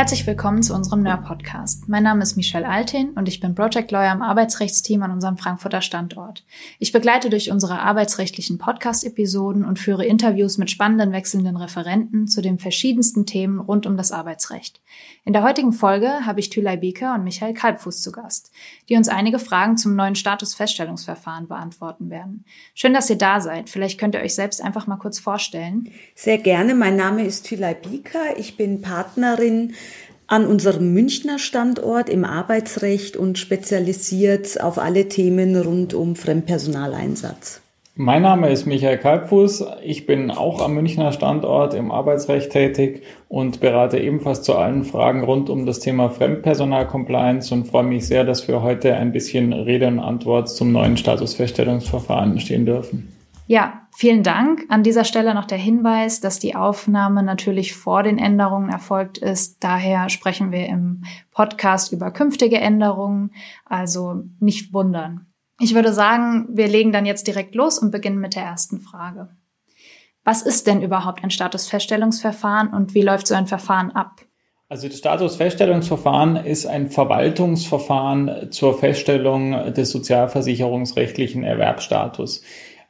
Herzlich willkommen zu unserem NER-Podcast. Mein Name ist Michelle Altin und ich bin Project Lawyer im Arbeitsrechtsteam an unserem Frankfurter Standort. Ich begleite durch unsere arbeitsrechtlichen Podcast-Episoden und führe Interviews mit spannenden wechselnden Referenten zu den verschiedensten Themen rund um das Arbeitsrecht. In der heutigen Folge habe ich Thülay Bieker und Michael Kalbfuß zu Gast, die uns einige Fragen zum neuen Statusfeststellungsverfahren beantworten werden. Schön, dass ihr da seid. Vielleicht könnt ihr euch selbst einfach mal kurz vorstellen. Sehr gerne. Mein Name ist Thülay Bieker. Ich bin Partnerin an unserem Münchner Standort im Arbeitsrecht und spezialisiert auf alle Themen rund um Fremdpersonaleinsatz. Mein Name ist Michael Kalbfuß. Ich bin auch am Münchner Standort im Arbeitsrecht tätig und berate ebenfalls zu allen Fragen rund um das Thema Fremdpersonalcompliance und freue mich sehr, dass wir heute ein bisschen Rede und Antwort zum neuen Statusfeststellungsverfahren stehen dürfen. Ja, vielen Dank. An dieser Stelle noch der Hinweis, dass die Aufnahme natürlich vor den Änderungen erfolgt ist. Daher sprechen wir im Podcast über künftige Änderungen. Also nicht wundern. Ich würde sagen, wir legen dann jetzt direkt los und beginnen mit der ersten Frage. Was ist denn überhaupt ein Statusfeststellungsverfahren und wie läuft so ein Verfahren ab? Also das Statusfeststellungsverfahren ist ein Verwaltungsverfahren zur Feststellung des sozialversicherungsrechtlichen Erwerbsstatus.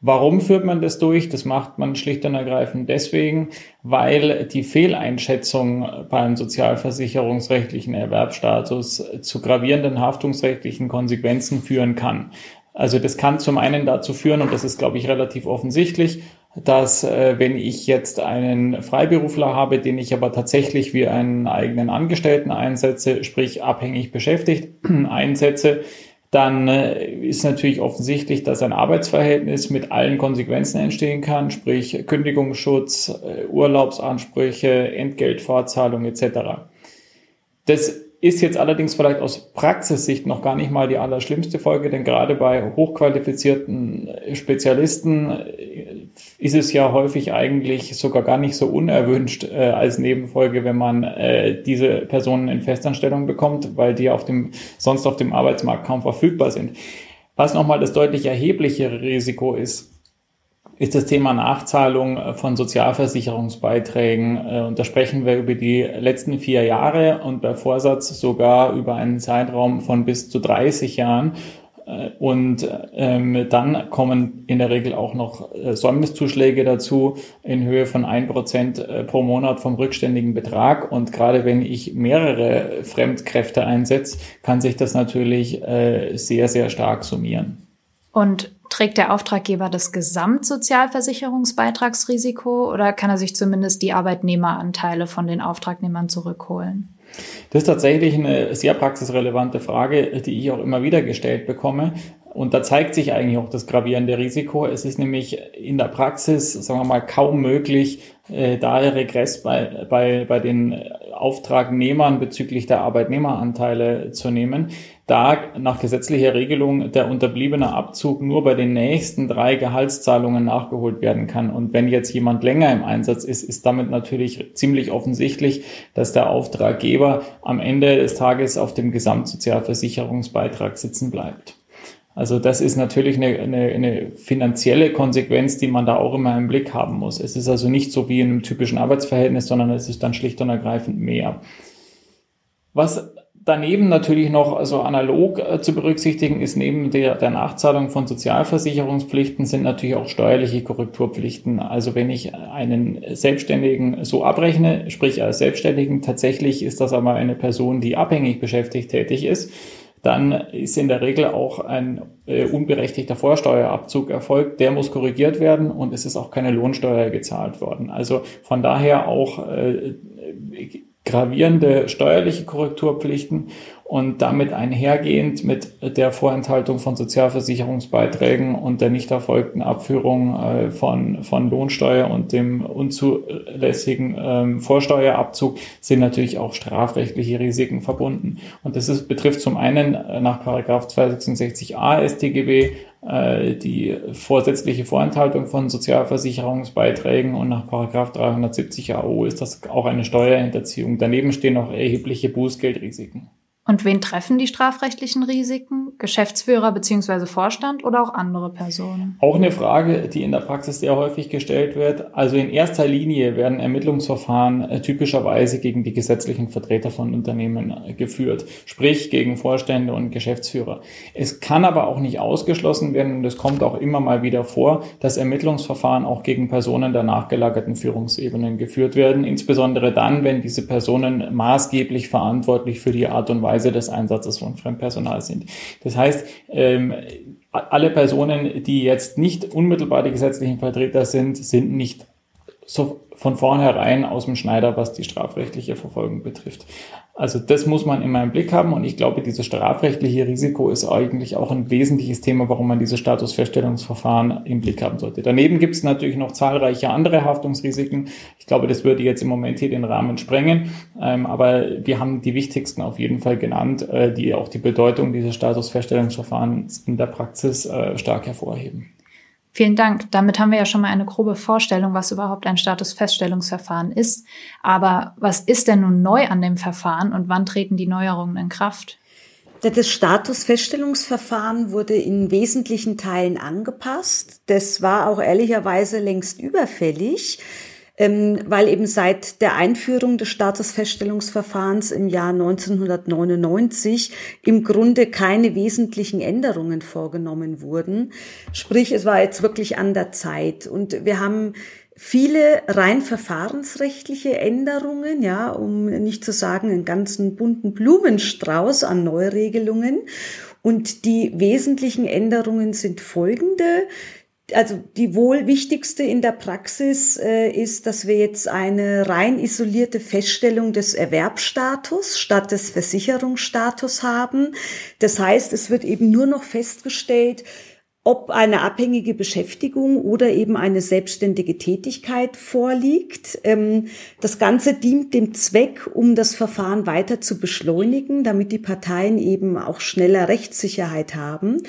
Warum führt man das durch? Das macht man schlicht und ergreifend deswegen, weil die Fehleinschätzung beim sozialversicherungsrechtlichen Erwerbsstatus zu gravierenden haftungsrechtlichen Konsequenzen führen kann. Also das kann zum einen dazu führen, und das ist, glaube ich, relativ offensichtlich, dass äh, wenn ich jetzt einen Freiberufler habe, den ich aber tatsächlich wie einen eigenen Angestellten einsetze, sprich abhängig beschäftigt einsetze, dann äh, ist natürlich offensichtlich, dass ein Arbeitsverhältnis mit allen Konsequenzen entstehen kann, sprich Kündigungsschutz, äh, Urlaubsansprüche, Entgeltfortzahlung etc. Das ist jetzt allerdings vielleicht aus Praxissicht noch gar nicht mal die allerschlimmste Folge, denn gerade bei hochqualifizierten Spezialisten ist es ja häufig eigentlich sogar gar nicht so unerwünscht äh, als Nebenfolge, wenn man äh, diese Personen in Festanstellung bekommt, weil die auf dem, sonst auf dem Arbeitsmarkt kaum verfügbar sind. Was nochmal das deutlich erheblichere Risiko ist, ist das Thema Nachzahlung äh, von Sozialversicherungsbeiträgen. Äh, und da sprechen wir über die letzten vier Jahre und bei Vorsatz sogar über einen Zeitraum von bis zu 30 Jahren. Äh, und ähm, dann kommen in der Regel auch noch Säumniszuschläge dazu in Höhe von ein Prozent pro Monat vom rückständigen Betrag. Und gerade wenn ich mehrere Fremdkräfte einsetze, kann sich das natürlich äh, sehr, sehr stark summieren. Und trägt der Auftraggeber das Gesamtsozialversicherungsbeitragsrisiko oder kann er sich zumindest die Arbeitnehmeranteile von den Auftragnehmern zurückholen? Das ist tatsächlich eine sehr praxisrelevante Frage, die ich auch immer wieder gestellt bekomme. Und da zeigt sich eigentlich auch das gravierende Risiko. Es ist nämlich in der Praxis, sagen wir mal, kaum möglich, äh, da Regress bei, bei, bei den Auftragnehmern bezüglich der Arbeitnehmeranteile zu nehmen, da nach gesetzlicher Regelung der unterbliebene Abzug nur bei den nächsten drei Gehaltszahlungen nachgeholt werden kann. Und wenn jetzt jemand länger im Einsatz ist, ist damit natürlich ziemlich offensichtlich, dass der Auftraggeber am Ende des Tages auf dem Gesamtsozialversicherungsbeitrag sitzen bleibt. Also das ist natürlich eine, eine, eine finanzielle Konsequenz, die man da auch immer im Blick haben muss. Es ist also nicht so wie in einem typischen Arbeitsverhältnis, sondern es ist dann schlicht und ergreifend mehr. Was daneben natürlich noch also analog äh, zu berücksichtigen ist, neben der, der Nachzahlung von Sozialversicherungspflichten sind natürlich auch steuerliche Korrekturpflichten. Also wenn ich einen Selbstständigen so abrechne, sprich als Selbstständigen, tatsächlich ist das aber eine Person, die abhängig beschäftigt tätig ist, dann ist in der Regel auch ein äh, unberechtigter Vorsteuerabzug erfolgt. Der muss korrigiert werden und es ist auch keine Lohnsteuer gezahlt worden. Also von daher auch äh, gravierende steuerliche Korrekturpflichten und damit einhergehend mit der Vorenthaltung von Sozialversicherungsbeiträgen und der nicht erfolgten Abführung äh, von, von Lohnsteuer und dem unzulässigen ähm, Vorsteuerabzug sind natürlich auch strafrechtliche Risiken verbunden. Und das ist, betrifft zum einen äh, nach Paragraph 266a StGB die vorsätzliche Vorenthaltung von Sozialversicherungsbeiträgen und nach Paragraph 370 AO ist das auch eine Steuerhinterziehung. Daneben stehen noch erhebliche Bußgeldrisiken. Und wen treffen die strafrechtlichen Risiken? Geschäftsführer bzw. Vorstand oder auch andere Personen? Auch eine Frage, die in der Praxis sehr häufig gestellt wird. Also in erster Linie werden Ermittlungsverfahren äh, typischerweise gegen die gesetzlichen Vertreter von Unternehmen äh, geführt, sprich gegen Vorstände und Geschäftsführer. Es kann aber auch nicht ausgeschlossen werden und es kommt auch immer mal wieder vor, dass Ermittlungsverfahren auch gegen Personen der nachgelagerten Führungsebenen geführt werden, insbesondere dann, wenn diese Personen maßgeblich verantwortlich für die Art und Weise des Einsatzes von Fremdpersonal sind. Das heißt, ähm, alle Personen, die jetzt nicht unmittelbar die gesetzlichen Vertreter sind, sind nicht so von vornherein aus dem Schneider, was die strafrechtliche Verfolgung betrifft. Also das muss man immer im Blick haben und ich glaube, dieses strafrechtliche Risiko ist eigentlich auch ein wesentliches Thema, warum man diese Statusfeststellungsverfahren im Blick haben sollte. Daneben gibt es natürlich noch zahlreiche andere Haftungsrisiken. Ich glaube, das würde jetzt im Moment hier den Rahmen sprengen, ähm, aber wir haben die wichtigsten auf jeden Fall genannt, äh, die auch die Bedeutung dieses Statusfeststellungsverfahrens in der Praxis äh, stark hervorheben. Vielen Dank. Damit haben wir ja schon mal eine grobe Vorstellung, was überhaupt ein Statusfeststellungsverfahren ist. Aber was ist denn nun neu an dem Verfahren und wann treten die Neuerungen in Kraft? Das Statusfeststellungsverfahren wurde in wesentlichen Teilen angepasst. Das war auch ehrlicherweise längst überfällig weil eben seit der Einführung des Statusfeststellungsverfahrens im Jahr 1999 im Grunde keine wesentlichen Änderungen vorgenommen wurden. Sprich, es war jetzt wirklich an der Zeit. Und wir haben viele rein verfahrensrechtliche Änderungen, ja, um nicht zu sagen einen ganzen bunten Blumenstrauß an Neuregelungen. Und die wesentlichen Änderungen sind folgende also die wohl wichtigste in der Praxis äh, ist, dass wir jetzt eine rein isolierte Feststellung des Erwerbsstatus statt des Versicherungsstatus haben. Das heißt, es wird eben nur noch festgestellt, ob eine abhängige Beschäftigung oder eben eine selbstständige Tätigkeit vorliegt. Ähm, das Ganze dient dem Zweck, um das Verfahren weiter zu beschleunigen, damit die Parteien eben auch schneller Rechtssicherheit haben.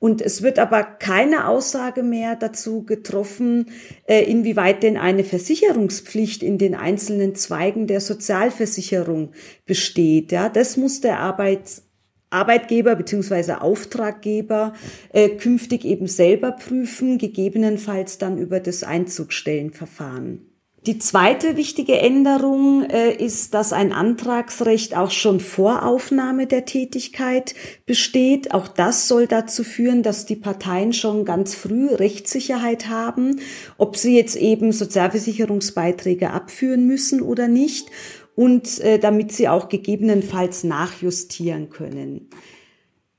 Und es wird aber keine Aussage mehr dazu getroffen, äh, inwieweit denn eine Versicherungspflicht in den einzelnen Zweigen der Sozialversicherung besteht. Ja, das muss der Arbeits Arbeitgeber beziehungsweise Auftraggeber äh, künftig eben selber prüfen, gegebenenfalls dann über das Einzugstellenverfahren. Die zweite wichtige Änderung äh, ist, dass ein Antragsrecht auch schon vor Aufnahme der Tätigkeit besteht. Auch das soll dazu führen, dass die Parteien schon ganz früh Rechtssicherheit haben, ob sie jetzt eben Sozialversicherungsbeiträge abführen müssen oder nicht und äh, damit sie auch gegebenenfalls nachjustieren können.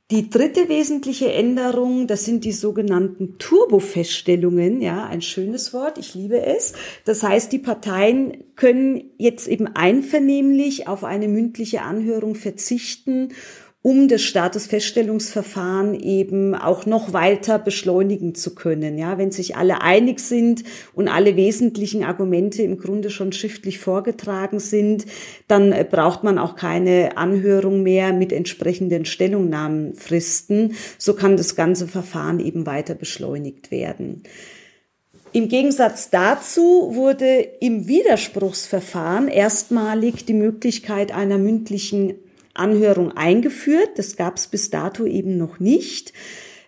Die dritte wesentliche Änderung, das sind die sogenannten Turbofeststellungen, ja, ein schönes Wort, ich liebe es. Das heißt, die Parteien können jetzt eben einvernehmlich auf eine mündliche Anhörung verzichten um das Statusfeststellungsverfahren eben auch noch weiter beschleunigen zu können. Ja, wenn sich alle einig sind und alle wesentlichen Argumente im Grunde schon schriftlich vorgetragen sind, dann äh, braucht man auch keine Anhörung mehr mit entsprechenden Stellungnahmenfristen. So kann das ganze Verfahren eben weiter beschleunigt werden. Im Gegensatz dazu wurde im Widerspruchsverfahren erstmalig die Möglichkeit einer mündlichen Anhörung eingeführt. Das gab es bis dato eben noch nicht.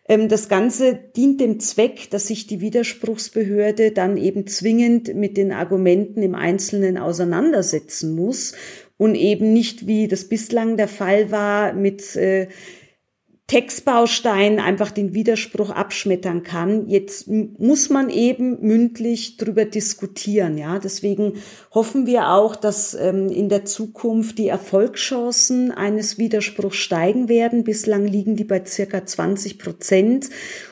Ähm, das Ganze dient dem Zweck, dass sich die Widerspruchsbehörde dann eben zwingend mit den Argumenten im Einzelnen auseinandersetzen muss und eben nicht, wie das bislang der Fall war, mit äh, Textbaustein einfach den Widerspruch abschmettern kann. Jetzt muss man eben mündlich drüber diskutieren, ja. Deswegen hoffen wir auch, dass ähm, in der Zukunft die Erfolgschancen eines Widerspruchs steigen werden. Bislang liegen die bei circa 20 Prozent.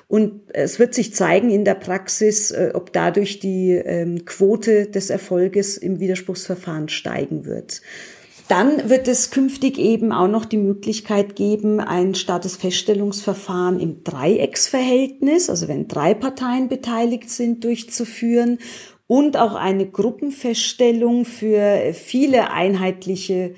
Und es wird sich zeigen in der Praxis, äh, ob dadurch die ähm, Quote des Erfolges im Widerspruchsverfahren steigen wird. Dann wird es künftig eben auch noch die Möglichkeit geben, ein Statusfeststellungsverfahren im Dreiecksverhältnis, also wenn drei Parteien beteiligt sind, durchzuführen und auch eine Gruppenfeststellung für viele einheitliche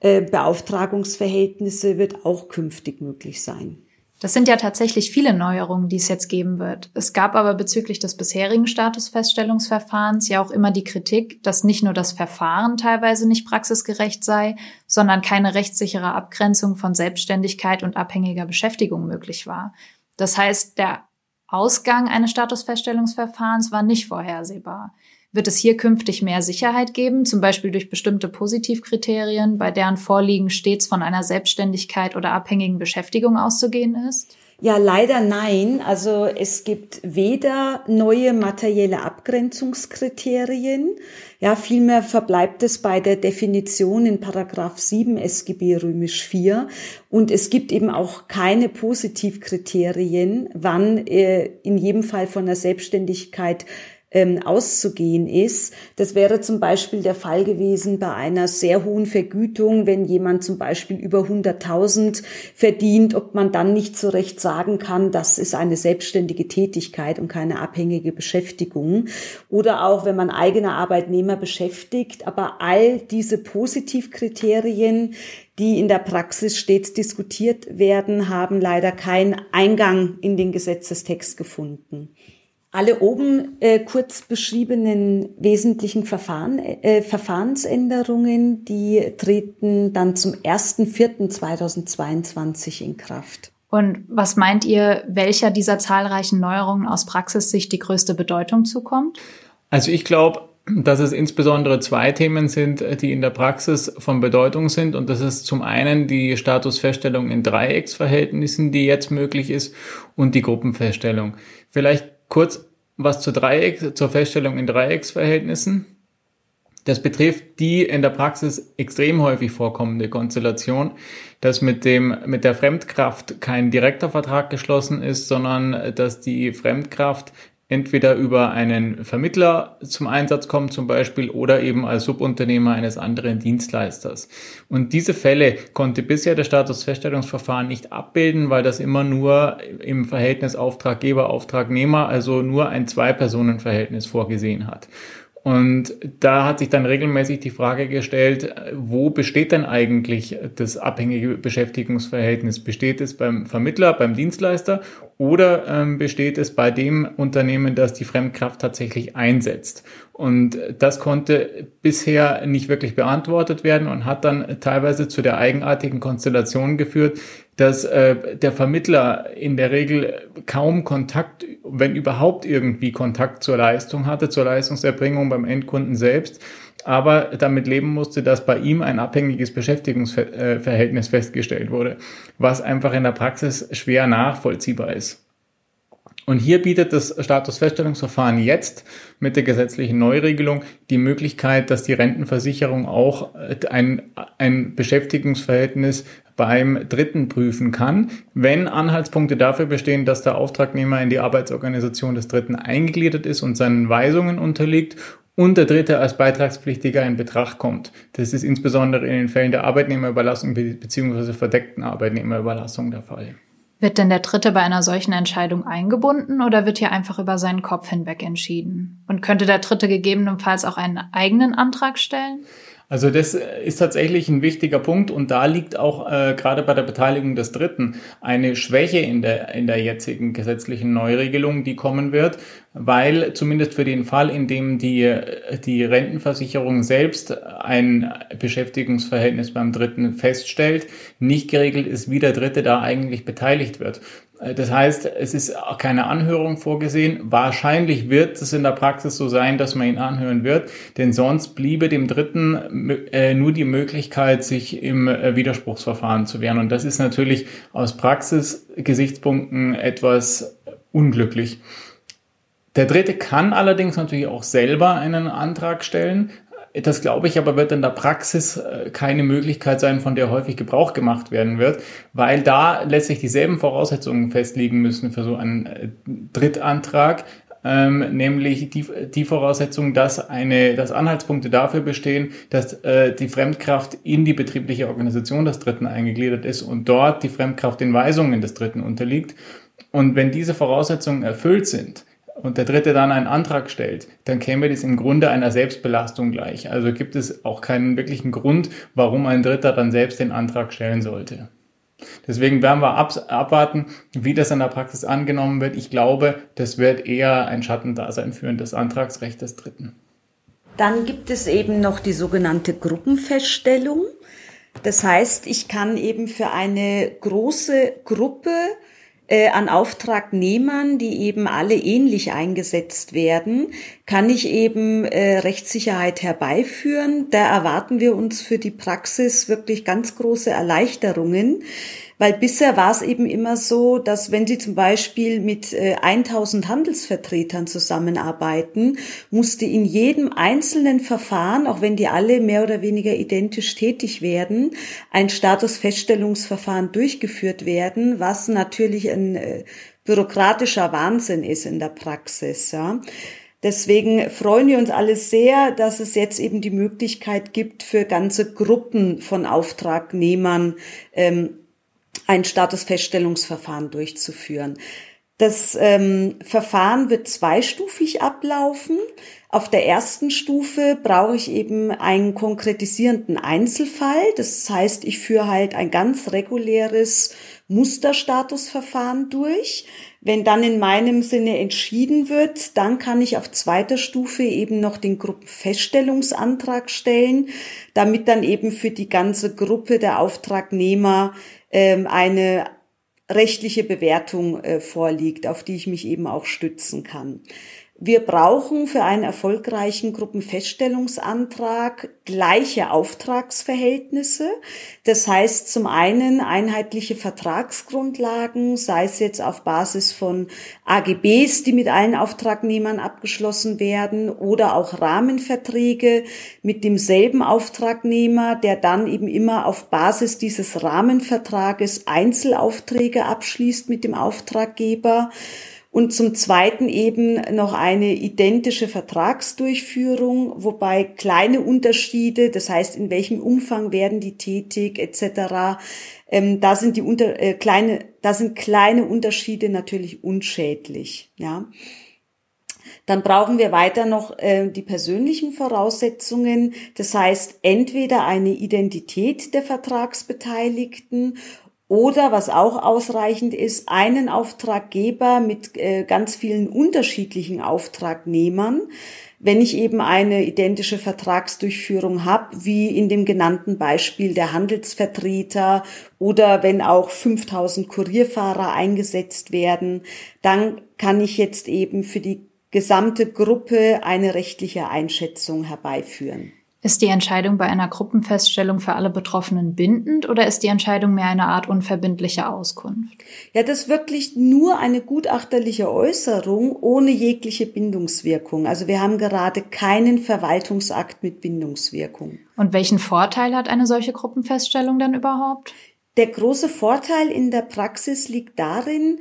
äh, Beauftragungsverhältnisse wird auch künftig möglich sein. Das sind ja tatsächlich viele Neuerungen, die es jetzt geben wird. Es gab aber bezüglich des bisherigen Statusfeststellungsverfahrens ja auch immer die Kritik, dass nicht nur das Verfahren teilweise nicht praxisgerecht sei, sondern keine rechtssichere Abgrenzung von Selbstständigkeit und abhängiger Beschäftigung möglich war. Das heißt, der Ausgang eines Statusfeststellungsverfahrens war nicht vorhersehbar. Wird es hier künftig mehr Sicherheit geben, zum Beispiel durch bestimmte Positivkriterien, bei deren Vorliegen stets von einer Selbstständigkeit oder abhängigen Beschäftigung auszugehen ist? Ja, leider nein. Also es gibt weder neue materielle Abgrenzungskriterien, ja, vielmehr verbleibt es bei der Definition in Paragraph 7 SGB römisch 4 und es gibt eben auch keine Positivkriterien, wann äh, in jedem Fall von der Selbstständigkeit ähm, auszugehen ist. Das wäre zum Beispiel der Fall gewesen bei einer sehr hohen Vergütung, wenn jemand zum Beispiel über 100.000 verdient, ob man dann nicht so recht sagen kann, das ist eine selbstständige Tätigkeit und keine abhängige Beschäftigung. Oder auch, wenn man eigene Arbeitnehmer beschäftigt, aber all diese Positivkriterien, die in der Praxis stets diskutiert werden, haben leider keinen Eingang in den Gesetzestext gefunden. Alle oben äh, kurz beschriebenen wesentlichen Verfahren, äh, Verfahrensänderungen, die treten dann zum 1.4.2022 in Kraft. Und was meint ihr, welcher dieser zahlreichen Neuerungen aus Praxissicht die größte Bedeutung zukommt? Also ich glaube, dass es insbesondere zwei Themen sind, die in der Praxis von Bedeutung sind. Und das ist zum einen die Statusfeststellung in Dreiecksverhältnissen, die jetzt möglich ist, und die Gruppenfeststellung. Vielleicht Kurz was zur Dreieck, zur Feststellung in Dreiecksverhältnissen. Das betrifft die in der Praxis extrem häufig vorkommende Konstellation, dass mit dem, mit der Fremdkraft kein direkter Vertrag geschlossen ist, sondern dass die Fremdkraft entweder über einen Vermittler zum Einsatz kommt zum Beispiel oder eben als Subunternehmer eines anderen Dienstleisters. Und diese Fälle konnte bisher das Statusfeststellungsverfahren nicht abbilden, weil das immer nur im Verhältnis Auftraggeber-Auftragnehmer, also nur ein Zwei-Personen-Verhältnis vorgesehen hat. Und da hat sich dann regelmäßig die Frage gestellt, wo besteht denn eigentlich das abhängige Beschäftigungsverhältnis? Besteht es beim Vermittler, beim Dienstleister oder ähm, besteht es bei dem Unternehmen, das die Fremdkraft tatsächlich einsetzt? Und das konnte bisher nicht wirklich beantwortet werden und hat dann teilweise zu der eigenartigen Konstellation geführt, dass äh, der Vermittler in der Regel kaum Kontakt, wenn überhaupt irgendwie Kontakt zur Leistung hatte, zur Leistungserbringung beim Endkunden selbst, aber damit leben musste, dass bei ihm ein abhängiges Beschäftigungsverhältnis festgestellt wurde, was einfach in der Praxis schwer nachvollziehbar ist. Und hier bietet das Statusfeststellungsverfahren jetzt mit der gesetzlichen Neuregelung die Möglichkeit, dass die Rentenversicherung auch ein, ein Beschäftigungsverhältnis beim Dritten prüfen kann, wenn Anhaltspunkte dafür bestehen, dass der Auftragnehmer in die Arbeitsorganisation des Dritten eingegliedert ist und seinen Weisungen unterliegt und der Dritte als Beitragspflichtiger in Betracht kommt. Das ist insbesondere in den Fällen der Arbeitnehmerüberlassung bzw. verdeckten Arbeitnehmerüberlassung der Fall. Wird denn der Dritte bei einer solchen Entscheidung eingebunden oder wird hier einfach über seinen Kopf hinweg entschieden? Und könnte der Dritte gegebenenfalls auch einen eigenen Antrag stellen? Also das ist tatsächlich ein wichtiger Punkt und da liegt auch äh, gerade bei der Beteiligung des Dritten eine Schwäche in der, in der jetzigen gesetzlichen Neuregelung, die kommen wird, weil zumindest für den Fall, in dem die, die Rentenversicherung selbst ein Beschäftigungsverhältnis beim Dritten feststellt, nicht geregelt ist, wie der Dritte da eigentlich beteiligt wird. Äh, das heißt, es ist keine Anhörung vorgesehen. Wahrscheinlich wird es in der Praxis so sein, dass man ihn anhören wird, denn sonst bliebe dem Dritten äh, nur die Möglichkeit, sich im äh, Widerspruchsverfahren zu wehren. Und das ist natürlich aus Praxisgesichtspunkten etwas unglücklich. Der Dritte kann allerdings natürlich auch selber einen Antrag stellen, das glaube ich aber wird in der Praxis äh, keine Möglichkeit sein, von der häufig Gebrauch gemacht werden wird, weil da letztlich dieselben Voraussetzungen festlegen müssen für so einen äh, Drittantrag, ähm, nämlich die, die Voraussetzung, dass eine, dass Anhaltspunkte dafür bestehen, dass äh, die Fremdkraft in die betriebliche Organisation des Dritten eingegliedert ist und dort die Fremdkraft den Weisungen des Dritten unterliegt. Und wenn diese Voraussetzungen erfüllt sind, und der Dritte dann einen Antrag stellt, dann käme das im Grunde einer Selbstbelastung gleich. Also gibt es auch keinen wirklichen Grund, warum ein Dritter dann selbst den Antrag stellen sollte. Deswegen werden wir ab, abwarten, wie das in der Praxis angenommen wird. Ich glaube, das wird eher ein Schattendasein führen des Antragsrechts des Dritten. Dann gibt es eben noch die sogenannte Gruppenfeststellung. Das heißt, ich kann eben für eine große Gruppe an Auftragnehmern, die eben alle ähnlich eingesetzt werden, kann ich eben äh, Rechtssicherheit herbeiführen. Da erwarten wir uns für die Praxis wirklich ganz große Erleichterungen. Weil bisher war es eben immer so, dass wenn Sie zum Beispiel mit äh, 1000 Handelsvertretern zusammenarbeiten, musste in jedem einzelnen Verfahren, auch wenn die alle mehr oder weniger identisch tätig werden, ein Statusfeststellungsverfahren durchgeführt werden, was natürlich ein äh, bürokratischer Wahnsinn ist in der Praxis. Ja. Deswegen freuen wir uns alle sehr, dass es jetzt eben die Möglichkeit gibt, für ganze Gruppen von Auftragnehmern ähm, ein Statusfeststellungsverfahren durchzuführen. Das ähm, Verfahren wird zweistufig ablaufen. Auf der ersten Stufe brauche ich eben einen konkretisierenden Einzelfall. Das heißt, ich führe halt ein ganz reguläres Musterstatusverfahren durch. Wenn dann in meinem Sinne entschieden wird, dann kann ich auf zweiter Stufe eben noch den Gruppenfeststellungsantrag stellen, damit dann eben für die ganze Gruppe der Auftragnehmer eine rechtliche Bewertung äh, vorliegt, auf die ich mich eben auch stützen kann. Wir brauchen für einen erfolgreichen Gruppenfeststellungsantrag gleiche Auftragsverhältnisse. Das heißt zum einen einheitliche Vertragsgrundlagen, sei es jetzt auf Basis von AGBs, die mit allen Auftragnehmern abgeschlossen werden, oder auch Rahmenverträge mit demselben Auftragnehmer, der dann eben immer auf Basis dieses Rahmenvertrages Einzelaufträge abschließt mit dem Auftraggeber und zum Zweiten eben noch eine identische Vertragsdurchführung, wobei kleine Unterschiede, das heißt in welchem Umfang werden die tätig etc. Ähm, da sind die unter, äh, kleine, da sind kleine Unterschiede natürlich unschädlich. Ja. Dann brauchen wir weiter noch äh, die persönlichen Voraussetzungen. Das heißt, entweder eine Identität der Vertragsbeteiligten oder was auch ausreichend ist, einen Auftraggeber mit äh, ganz vielen unterschiedlichen Auftragnehmern. Wenn ich eben eine identische Vertragsdurchführung habe, wie in dem genannten Beispiel der Handelsvertreter oder wenn auch 5000 Kurierfahrer eingesetzt werden, dann kann ich jetzt eben für die gesamte Gruppe eine rechtliche Einschätzung herbeiführen. Ist die Entscheidung bei einer Gruppenfeststellung für alle Betroffenen bindend oder ist die Entscheidung mehr eine Art unverbindliche Auskunft? Ja, das ist wirklich nur eine gutachterliche Äußerung ohne jegliche Bindungswirkung. Also wir haben gerade keinen Verwaltungsakt mit Bindungswirkung. Und welchen Vorteil hat eine solche Gruppenfeststellung dann überhaupt? Der große Vorteil in der Praxis liegt darin,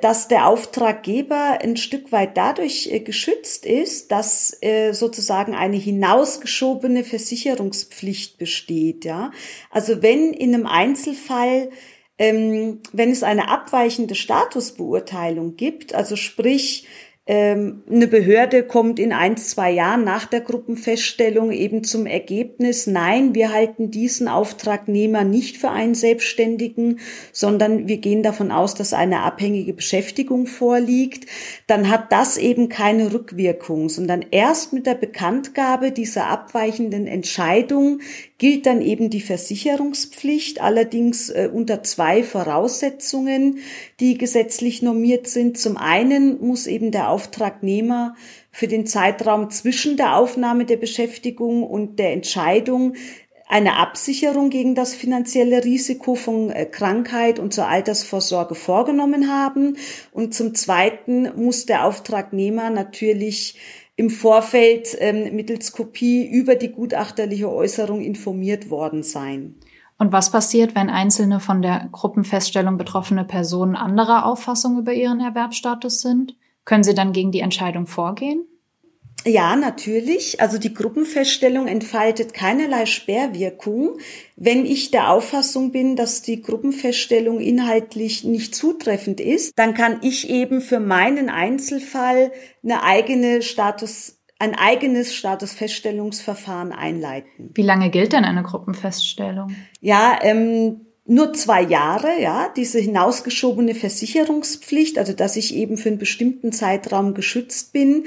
dass der Auftraggeber ein Stück weit dadurch äh, geschützt ist, dass äh, sozusagen eine hinausgeschobene Versicherungspflicht besteht. Ja, also wenn in einem Einzelfall ähm, wenn es eine abweichende Statusbeurteilung gibt, also sprich eine Behörde kommt in ein, zwei Jahren nach der Gruppenfeststellung eben zum Ergebnis, nein, wir halten diesen Auftragnehmer nicht für einen Selbstständigen, sondern wir gehen davon aus, dass eine abhängige Beschäftigung vorliegt, dann hat das eben keine Rückwirkung, sondern erst mit der Bekanntgabe dieser abweichenden Entscheidung gilt dann eben die Versicherungspflicht, allerdings äh, unter zwei Voraussetzungen, die gesetzlich normiert sind. Zum einen muss eben der Auftragnehmer für den Zeitraum zwischen der Aufnahme der Beschäftigung und der Entscheidung eine Absicherung gegen das finanzielle Risiko von äh, Krankheit und zur Altersvorsorge vorgenommen haben. Und zum Zweiten muss der Auftragnehmer natürlich im Vorfeld ähm, mittels Kopie über die gutachterliche Äußerung informiert worden sein. Und was passiert, wenn einzelne von der Gruppenfeststellung betroffene Personen anderer Auffassung über ihren Erwerbsstatus sind? Können sie dann gegen die Entscheidung vorgehen? Ja, natürlich. Also die Gruppenfeststellung entfaltet keinerlei Sperrwirkung. Wenn ich der Auffassung bin, dass die Gruppenfeststellung inhaltlich nicht zutreffend ist, dann kann ich eben für meinen Einzelfall eine eigene Status ein eigenes Statusfeststellungsverfahren einleiten. Wie lange gilt denn eine Gruppenfeststellung? Ja, ähm, nur zwei Jahre, ja, diese hinausgeschobene Versicherungspflicht, also dass ich eben für einen bestimmten Zeitraum geschützt bin,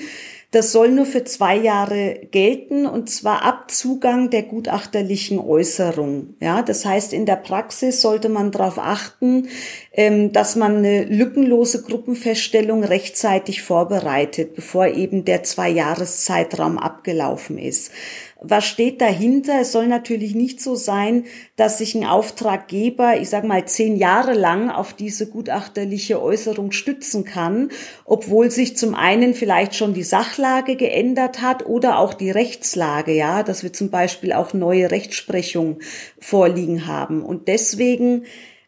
das soll nur für zwei Jahre gelten und zwar ab Zugang der gutachterlichen Äußerung. Ja, das heißt, in der Praxis sollte man darauf achten, dass man eine lückenlose Gruppenfeststellung rechtzeitig vorbereitet, bevor eben der Zwei-Jahres-Zeitraum abgelaufen ist. Was steht dahinter? Es soll natürlich nicht so sein, dass sich ein Auftraggeber, ich sage mal, zehn Jahre lang auf diese gutachterliche Äußerung stützen kann, obwohl sich zum einen vielleicht schon die Sachlage geändert hat oder auch die Rechtslage, ja, dass wir zum Beispiel auch neue Rechtsprechung vorliegen haben. Und deswegen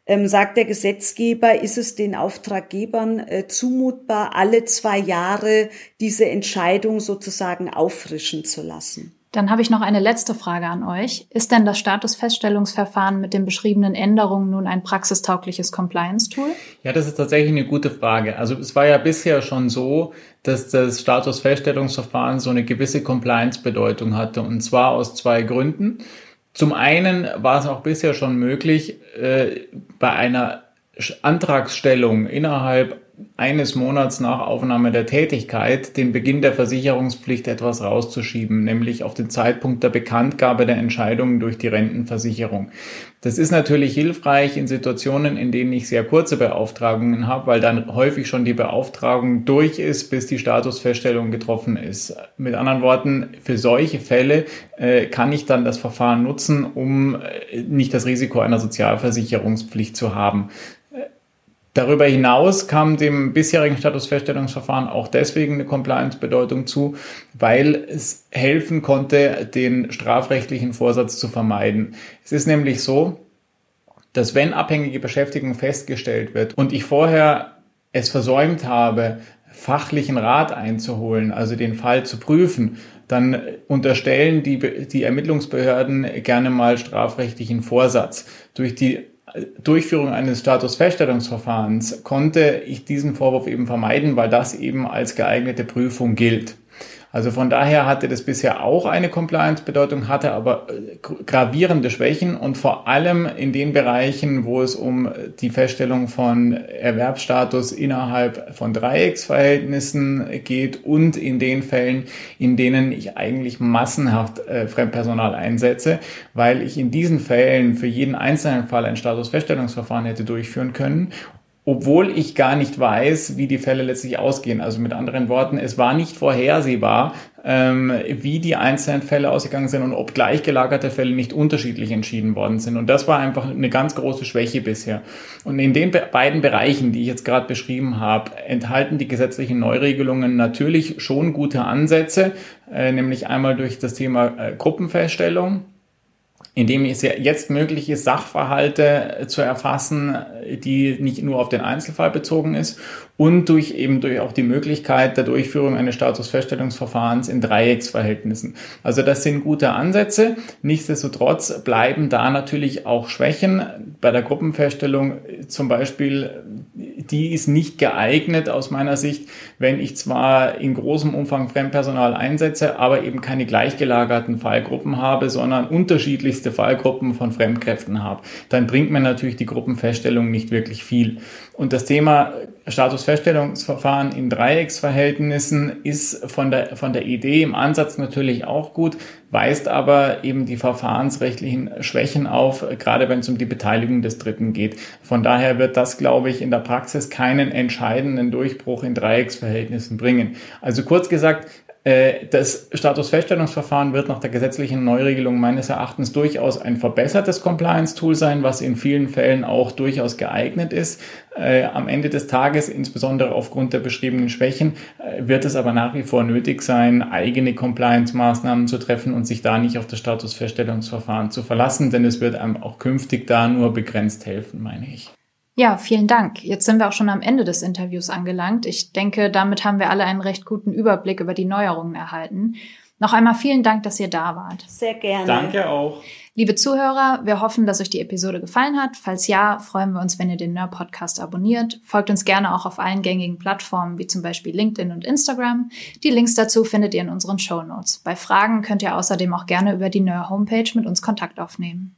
ähm, sagt der Gesetzgeber, ist es den Auftraggebern äh, zumutbar, alle zwei Jahre diese Entscheidung sozusagen auffrischen zu lassen. Dann habe ich noch eine letzte Frage an euch. Ist denn das Statusfeststellungsverfahren mit den beschriebenen Änderungen nun ein praxistaugliches Compliance-Tool? Ja, das ist tatsächlich eine gute Frage. Also es war ja bisher schon so, dass das Statusfeststellungsverfahren so eine gewisse Compliance-Bedeutung hatte. Und zwar aus zwei Gründen. Zum einen war es auch bisher schon möglich, äh, bei einer Antragsstellung innerhalb eines Monats nach Aufnahme der Tätigkeit den Beginn der Versicherungspflicht etwas rauszuschieben, nämlich auf den Zeitpunkt der Bekanntgabe der Entscheidungen durch die Rentenversicherung. Das ist natürlich hilfreich in Situationen, in denen ich sehr kurze Beauftragungen habe, weil dann häufig schon die Beauftragung durch ist, bis die Statusfeststellung getroffen ist. Mit anderen Worten, für solche Fälle äh, kann ich dann das Verfahren nutzen, um äh, nicht das Risiko einer Sozialversicherungspflicht zu haben. Darüber hinaus kam dem bisherigen Statusfeststellungsverfahren auch deswegen eine Compliance-Bedeutung zu, weil es helfen konnte, den strafrechtlichen Vorsatz zu vermeiden. Es ist nämlich so, dass wenn abhängige Beschäftigung festgestellt wird und ich vorher es versäumt habe, fachlichen Rat einzuholen, also den Fall zu prüfen, dann unterstellen die, die Ermittlungsbehörden gerne mal strafrechtlichen Vorsatz. Durch die Durchführung eines Statusfeststellungsverfahrens konnte ich diesen Vorwurf eben vermeiden, weil das eben als geeignete Prüfung gilt. Also von daher hatte das bisher auch eine Compliance-Bedeutung, hatte aber äh, gravierende Schwächen und vor allem in den Bereichen, wo es um die Feststellung von Erwerbsstatus innerhalb von Dreiecksverhältnissen geht und in den Fällen, in denen ich eigentlich massenhaft äh, Fremdpersonal einsetze, weil ich in diesen Fällen für jeden einzelnen Fall ein Statusfeststellungsverfahren hätte durchführen können obwohl ich gar nicht weiß, wie die Fälle letztlich ausgehen. Also mit anderen Worten, es war nicht vorhersehbar, ähm, wie die einzelnen Fälle ausgegangen sind und ob gleichgelagerte Fälle nicht unterschiedlich entschieden worden sind. Und das war einfach eine ganz große Schwäche bisher. Und in den beiden Bereichen, die ich jetzt gerade beschrieben habe, enthalten die gesetzlichen Neuregelungen natürlich schon gute Ansätze, äh, nämlich einmal durch das Thema äh, Gruppenfeststellung indem es ja jetzt möglich ist, Sachverhalte zu erfassen, die nicht nur auf den Einzelfall bezogen ist und durch eben durch auch die Möglichkeit der Durchführung eines Statusfeststellungsverfahrens in Dreiecksverhältnissen. Also das sind gute Ansätze. Nichtsdestotrotz bleiben da natürlich auch Schwächen. Bei der Gruppenfeststellung zum Beispiel, die ist nicht geeignet aus meiner Sicht, wenn ich zwar in großem Umfang Fremdpersonal einsetze, aber eben keine gleichgelagerten Fallgruppen habe, sondern unterschiedlichste Fallgruppen von Fremdkräften habe, dann bringt mir natürlich die Gruppenfeststellung nicht wirklich viel. Und das Thema Statusfeststellungsverfahren in Dreiecksverhältnissen ist von der, von der Idee im Ansatz natürlich auch gut, weist aber eben die verfahrensrechtlichen Schwächen auf, gerade wenn es um die Beteiligung des Dritten geht. Von daher wird das, glaube ich, in der Praxis keinen entscheidenden Durchbruch in Dreiecksverhältnissen bringen. Also kurz gesagt, das Statusfeststellungsverfahren wird nach der gesetzlichen Neuregelung meines Erachtens durchaus ein verbessertes Compliance-Tool sein, was in vielen Fällen auch durchaus geeignet ist. Äh, am Ende des Tages, insbesondere aufgrund der beschriebenen Schwächen, äh, wird es aber nach wie vor nötig sein, eigene Compliance-Maßnahmen zu treffen und sich da nicht auf das Statusfeststellungsverfahren zu verlassen, denn es wird einem auch künftig da nur begrenzt helfen, meine ich. Ja, vielen Dank. Jetzt sind wir auch schon am Ende des Interviews angelangt. Ich denke, damit haben wir alle einen recht guten Überblick über die Neuerungen erhalten. Noch einmal vielen Dank, dass ihr da wart. Sehr gerne. Danke auch. Liebe Zuhörer, wir hoffen, dass euch die Episode gefallen hat. Falls ja, freuen wir uns, wenn ihr den Nerd Podcast abonniert. Folgt uns gerne auch auf allen gängigen Plattformen, wie zum Beispiel LinkedIn und Instagram. Die Links dazu findet ihr in unseren Show Notes. Bei Fragen könnt ihr außerdem auch gerne über die Nerd Homepage mit uns Kontakt aufnehmen.